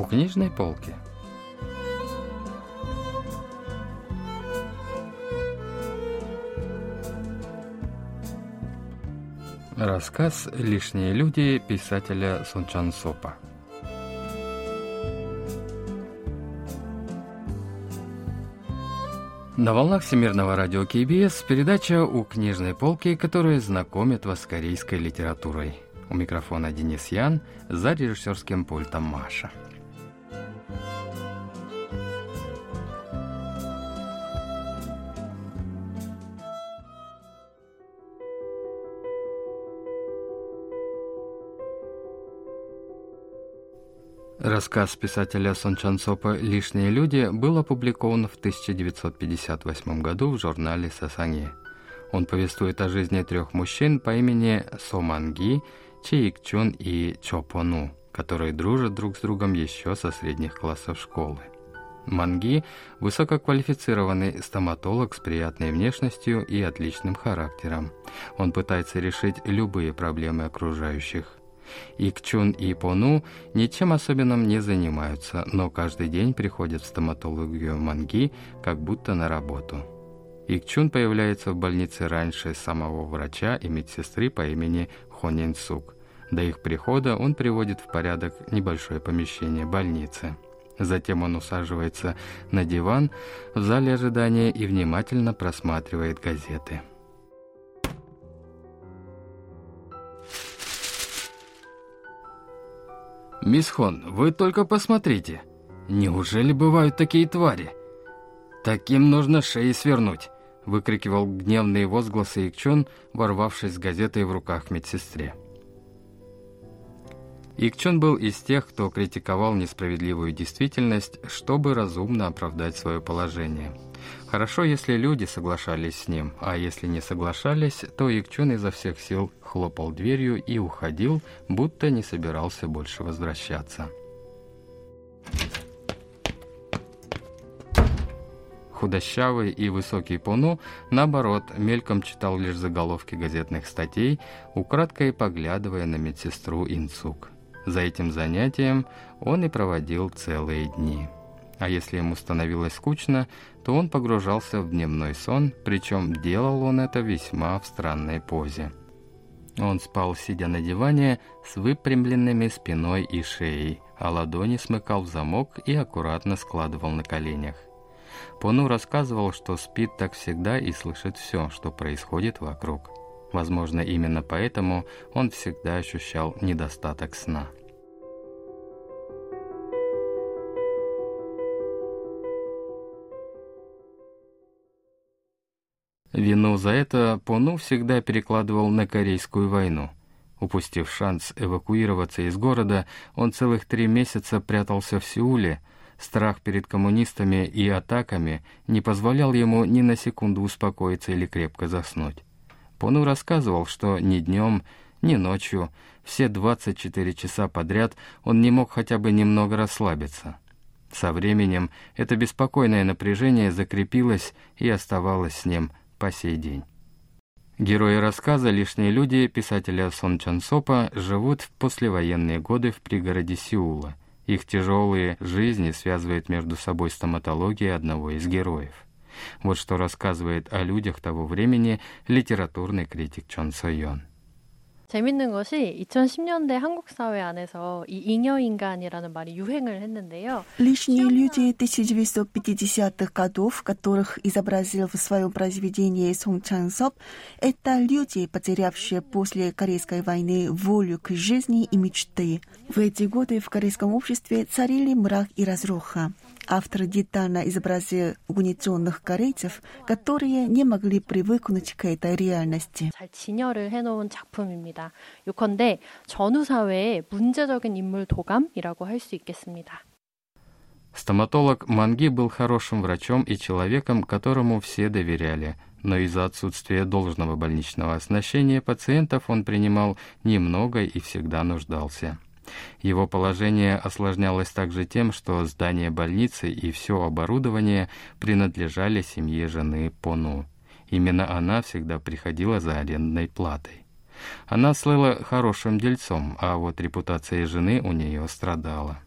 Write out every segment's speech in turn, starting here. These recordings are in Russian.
у книжной полки. Рассказ «Лишние люди» писателя Сунчан Сопа. На волнах Всемирного радио КБС передача «У книжной полки», которая знакомит вас с корейской литературой. У микрофона Денис Ян, за режиссерским пультом Маша. Рассказ писателя Сон Чан Сопа «Лишние люди» был опубликован в 1958 году в журнале «Сасанги». Он повествует о жизни трех мужчин по имени Со Манги, Чи Ик Чун и Чо Пону, которые дружат друг с другом еще со средних классов школы. Манги – высококвалифицированный стоматолог с приятной внешностью и отличным характером. Он пытается решить любые проблемы окружающих. Икчун и Пону ничем особенным не занимаются, но каждый день приходят в стоматологию Манги, как будто на работу. Икчун появляется в больнице раньше самого врача и медсестры по имени Хонин Сук. До их прихода он приводит в порядок небольшое помещение больницы. Затем он усаживается на диван в зале ожидания и внимательно просматривает газеты. «Мисс Хон, вы только посмотрите! Неужели бывают такие твари? Таким нужно шеи свернуть!» — выкрикивал гневные возгласы Икчон, ворвавшись с газетой в руках медсестре. Икчон был из тех, кто критиковал несправедливую действительность, чтобы разумно оправдать свое положение. Хорошо, если люди соглашались с ним, а если не соглашались, то Икчон изо всех сил хлопал дверью и уходил, будто не собирался больше возвращаться. Худощавый и высокий Пону, наоборот, мельком читал лишь заголовки газетных статей, украдкой поглядывая на медсестру Инцук. За этим занятием он и проводил целые дни. А если ему становилось скучно, то он погружался в дневной сон, причем делал он это весьма в странной позе. Он спал, сидя на диване, с выпрямленными спиной и шеей, а ладони смыкал в замок и аккуратно складывал на коленях. Пону рассказывал, что спит так всегда и слышит все, что происходит вокруг. Возможно, именно поэтому он всегда ощущал недостаток сна. Вину за это Пону всегда перекладывал на Корейскую войну. Упустив шанс эвакуироваться из города, он целых три месяца прятался в Сеуле. Страх перед коммунистами и атаками не позволял ему ни на секунду успокоиться или крепко заснуть. Пону рассказывал, что ни днем, ни ночью, все 24 часа подряд он не мог хотя бы немного расслабиться. Со временем это беспокойное напряжение закрепилось и оставалось с ним по сей день. Герои рассказа «Лишние люди» писателя Сон Чан Сопа живут в послевоенные годы в пригороде Сеула. Их тяжелые жизни связывает между собой стоматология одного из героев. Вот что рассказывает о людях того времени литературный критик Чон Сойон. 재밌는 것이 2010년대 한국 사회 안에서 이 잉여인간이라는 말이 유행을 했는데요. Лишние люди 1950-х годов, которых изобразил в своем произведении Сон Чан Соп, это люди, потерявшие после Корейской войны волю к жизни и мечты. В эти годы в корейском обществе царили мрак и разруха. Автор детально изобразил угнетенных корейцев, которые не могли привыкнуть к этой реальности. 잘 진열을 해놓은 작품입니다. 요컨대 전후 사회의 문제적인 인물 도감이라고 할 수 있겠습니다. Стоматолог Манги был хорошим врачом и человеком, которому все доверяли, но из-за отсутствия должного больничного оснащения пациентов он принимал немного и всегда нуждался. Его положение осложнялось также тем, что здание больницы и все оборудование принадлежали семье жены Пону. Именно она всегда приходила за арендной платой. Она слыла хорошим дельцом, а вот репутация жены у нее страдала.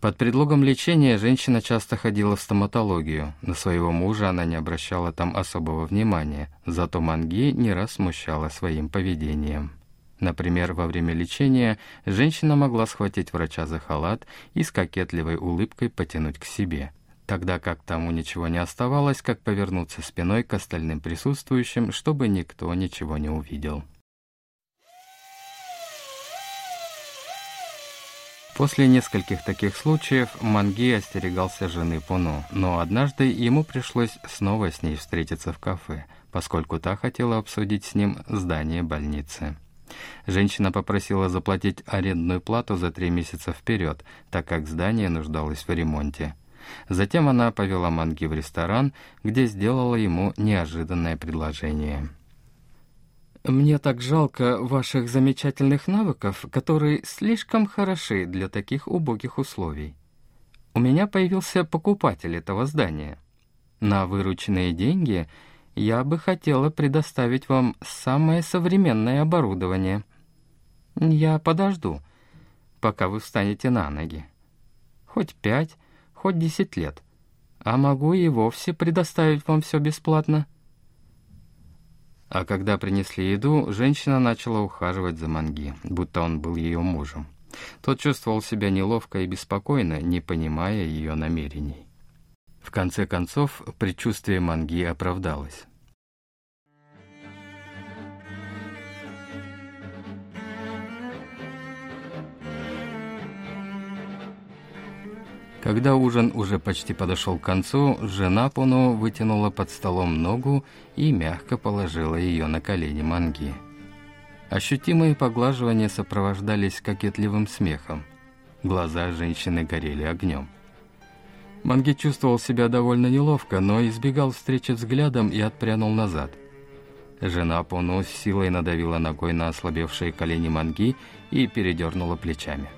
Под предлогом лечения женщина часто ходила в стоматологию. На своего мужа она не обращала там особого внимания, зато Манги не раз смущала своим поведением. Например, во время лечения женщина могла схватить врача за халат и с кокетливой улыбкой потянуть к себе, тогда как тому ничего не оставалось, как повернуться спиной к остальным присутствующим, чтобы никто ничего не увидел. После нескольких таких случаев Манги остерегался жены Пуну, но однажды ему пришлось снова с ней встретиться в кафе, поскольку та хотела обсудить с ним здание больницы. Женщина попросила заплатить арендную плату за три месяца вперед, так как здание нуждалось в ремонте. Затем она повела Манги в ресторан, где сделала ему неожиданное предложение. Мне так жалко ваших замечательных навыков, которые слишком хороши для таких убогих условий. У меня появился покупатель этого здания. На вырученные деньги я бы хотела предоставить вам самое современное оборудование. Я подожду, пока вы встанете на ноги. Хоть пять, хоть десять лет. А могу и вовсе предоставить вам все бесплатно. А когда принесли еду, женщина начала ухаживать за Манги, будто он был ее мужем. Тот чувствовал себя неловко и беспокойно, не понимая ее намерений. В конце концов, предчувствие Манги оправдалось. Когда ужин уже почти подошел к концу, жена Пуно вытянула под столом ногу и мягко положила ее на колени Манги. Ощутимые поглаживания сопровождались кокетливым смехом. Глаза женщины горели огнем. Манги чувствовал себя довольно неловко, но избегал встречи взглядом и отпрянул назад. Жена Пуно с силой надавила ногой на ослабевшие колени Манги и передернула плечами.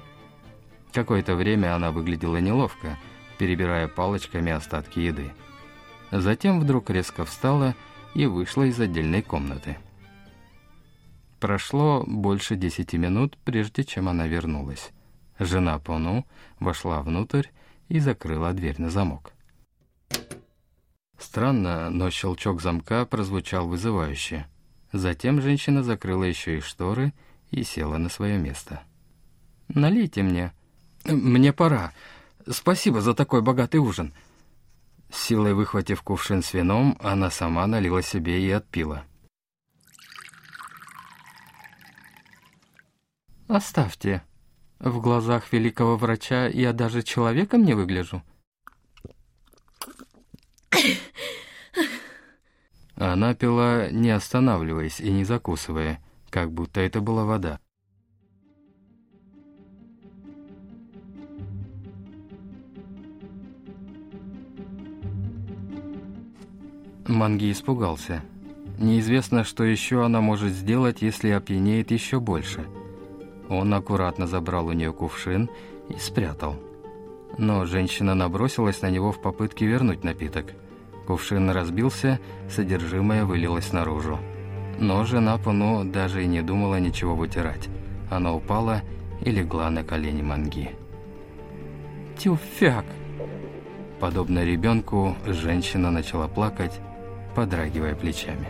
Какое-то время она выглядела неловко, перебирая палочками остатки еды. Затем вдруг резко встала и вышла из отдельной комнаты. Прошло больше десяти минут, прежде чем она вернулась. Жена Пону вошла внутрь и закрыла дверь на замок. Странно, но щелчок замка прозвучал вызывающе. Затем женщина закрыла еще и шторы и села на свое место. «Налейте мне», «Мне пора. Спасибо за такой богатый ужин». силой выхватив кувшин с вином, она сама налила себе и отпила. «Оставьте. В глазах великого врача я даже человеком не выгляжу». Она пила, не останавливаясь и не закусывая, как будто это была вода. Манги испугался. Неизвестно, что еще она может сделать, если опьянеет еще больше. Он аккуратно забрал у нее кувшин и спрятал. Но женщина набросилась на него в попытке вернуть напиток. Кувшин разбился, содержимое вылилось наружу. Но жена Пуно даже и не думала ничего вытирать. Она упала и легла на колени Манги. «Тюфяк!» Подобно ребенку, женщина начала плакать, подрагивая плечами.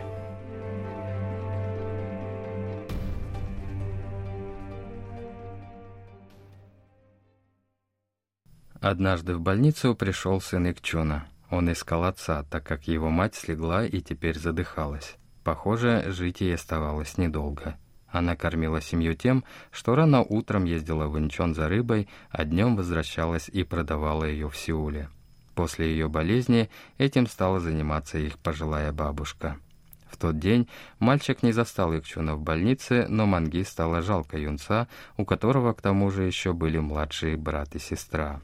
Однажды в больницу пришел сын Икчуна. Он искал отца, так как его мать слегла и теперь задыхалась. Похоже, жить ей оставалось недолго. Она кормила семью тем, что рано утром ездила в Инчон за рыбой, а днем возвращалась и продавала ее в Сеуле. После ее болезни этим стала заниматься их пожилая бабушка. В тот день мальчик не застал Икчуна в больнице, но Манги стало жалко юнца, у которого к тому же еще были младшие брат и сестра.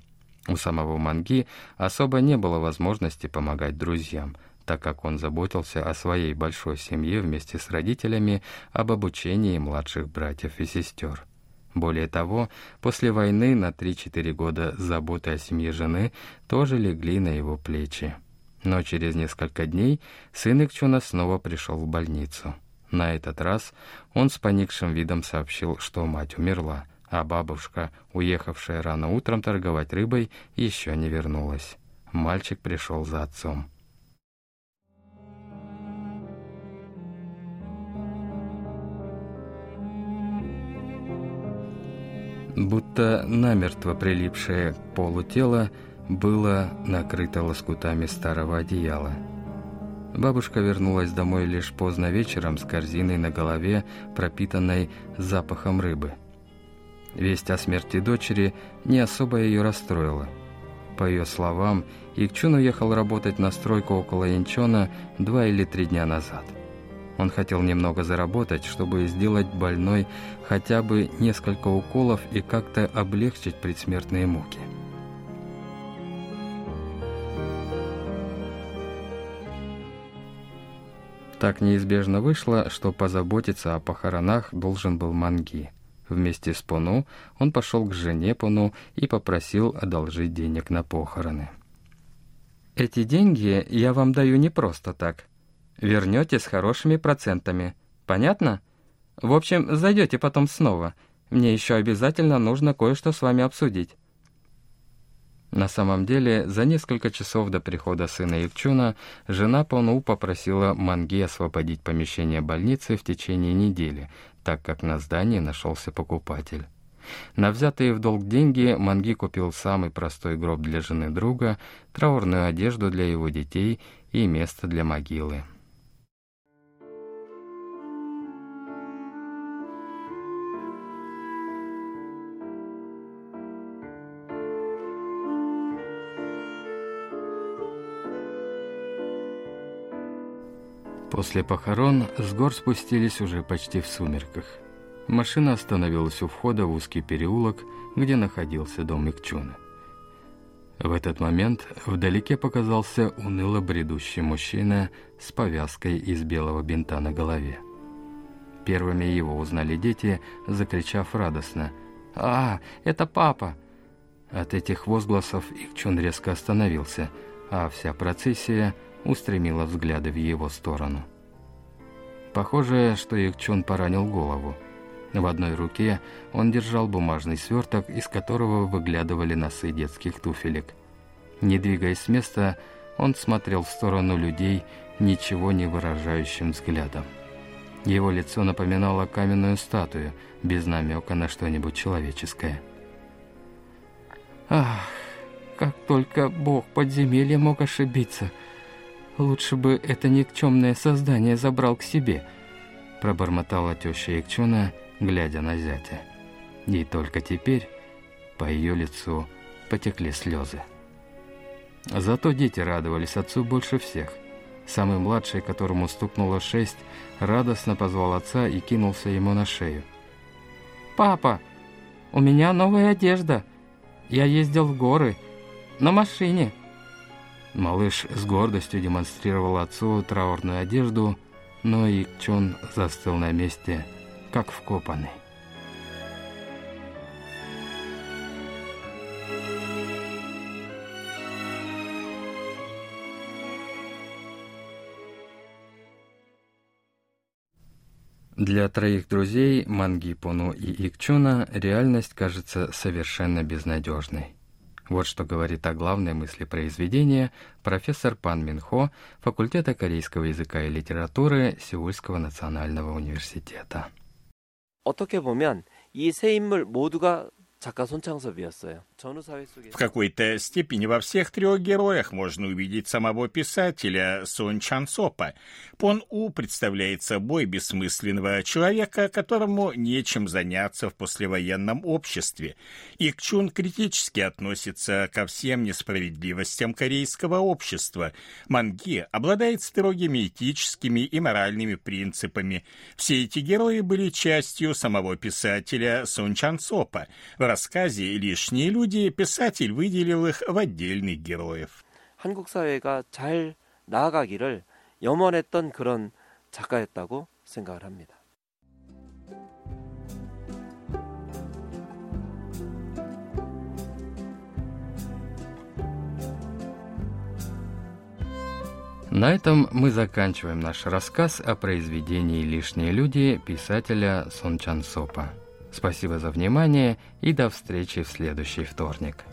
У самого Манги особо не было возможности помогать друзьям, так как он заботился о своей большой семье вместе с родителями об обучении младших братьев и сестер. Более того, после войны на 3-4 года заботы о семье жены тоже легли на его плечи. Но через несколько дней сын Икчуна снова пришел в больницу. На этот раз он с поникшим видом сообщил, что мать умерла, а бабушка, уехавшая рано утром торговать рыбой, еще не вернулась. Мальчик пришел за отцом. Будто намертво прилипшее к полу тело было накрыто лоскутами старого одеяла. Бабушка вернулась домой лишь поздно вечером с корзиной на голове, пропитанной запахом рыбы. Весть о смерти дочери не особо ее расстроила. По ее словам, Икчун уехал работать на стройку около Инчона два или три дня назад. Он хотел немного заработать, чтобы сделать больной хотя бы несколько уколов и как-то облегчить предсмертные муки. Так неизбежно вышло, что позаботиться о похоронах должен был Манги. Вместе с Пону он пошел к жене Пону и попросил одолжить денег на похороны. «Эти деньги я вам даю не просто так. Вернете с хорошими процентами. Понятно? В общем, зайдете потом снова. Мне еще обязательно нужно кое-что с вами обсудить». На самом деле, за несколько часов до прихода сына Евчуна, жена Пону попросила Манги освободить помещение больницы в течение недели, так как на здании нашелся покупатель. На взятые в долг деньги Манги купил самый простой гроб для жены друга, траурную одежду для его детей и место для могилы. После похорон с гор спустились уже почти в сумерках. Машина остановилась у входа в узкий переулок, где находился дом Икчуна. В этот момент вдалеке показался уныло бредущий мужчина с повязкой из белого бинта на голове. Первыми его узнали дети, закричав радостно «А, это папа!». От этих возгласов Икчун резко остановился, а вся процессия – устремила взгляды в его сторону. Похоже, что Якчун поранил голову. В одной руке он держал бумажный сверток, из которого выглядывали носы детских туфелек. Не двигаясь с места, он смотрел в сторону людей ничего не выражающим взглядом. Его лицо напоминало каменную статую, без намека на что-нибудь человеческое. «Ах, как только бог подземелья мог ошибиться!» Лучше бы это никчемное создание забрал к себе, пробормотала теща Якчуна, глядя на зятя. И только теперь по ее лицу потекли слезы. Зато дети радовались отцу больше всех. Самый младший, которому стукнуло шесть, радостно позвал отца и кинулся ему на шею. «Папа, у меня новая одежда. Я ездил в горы на машине». Малыш с гордостью демонстрировал отцу траурную одежду, но и Чон застыл на месте, как вкопанный. Для троих друзей Манги Пону и Икчуна реальность кажется совершенно безнадежной. Вот что говорит о главной мысли произведения профессор Пан Минхо факультета корейского языка и литературы Сеульского национального университета. 어떻게 보면 이 세 인물 모두가 작가 손창섭이었어요. В какой-то степени во всех трех героях можно увидеть самого писателя Сон Чан Сопа. Пон У представляет собой бессмысленного человека, которому нечем заняться в послевоенном обществе. Ик Чун критически относится ко всем несправедливостям корейского общества. Манги обладает строгими этическими и моральными принципами. Все эти герои были частью самого писателя Сон Чан Сопа. В рассказе «Лишние люди» писатель выделил их в отдельных героев. 한국 사회가 잘 나아가기를 염원했던 그런 작가였다고 생각을 합니다. На этом мы заканчиваем наш рассказ о произведении «Лишние люди» писателя Сон Чан Сопа. Спасибо за внимание и до встречи в следующий вторник.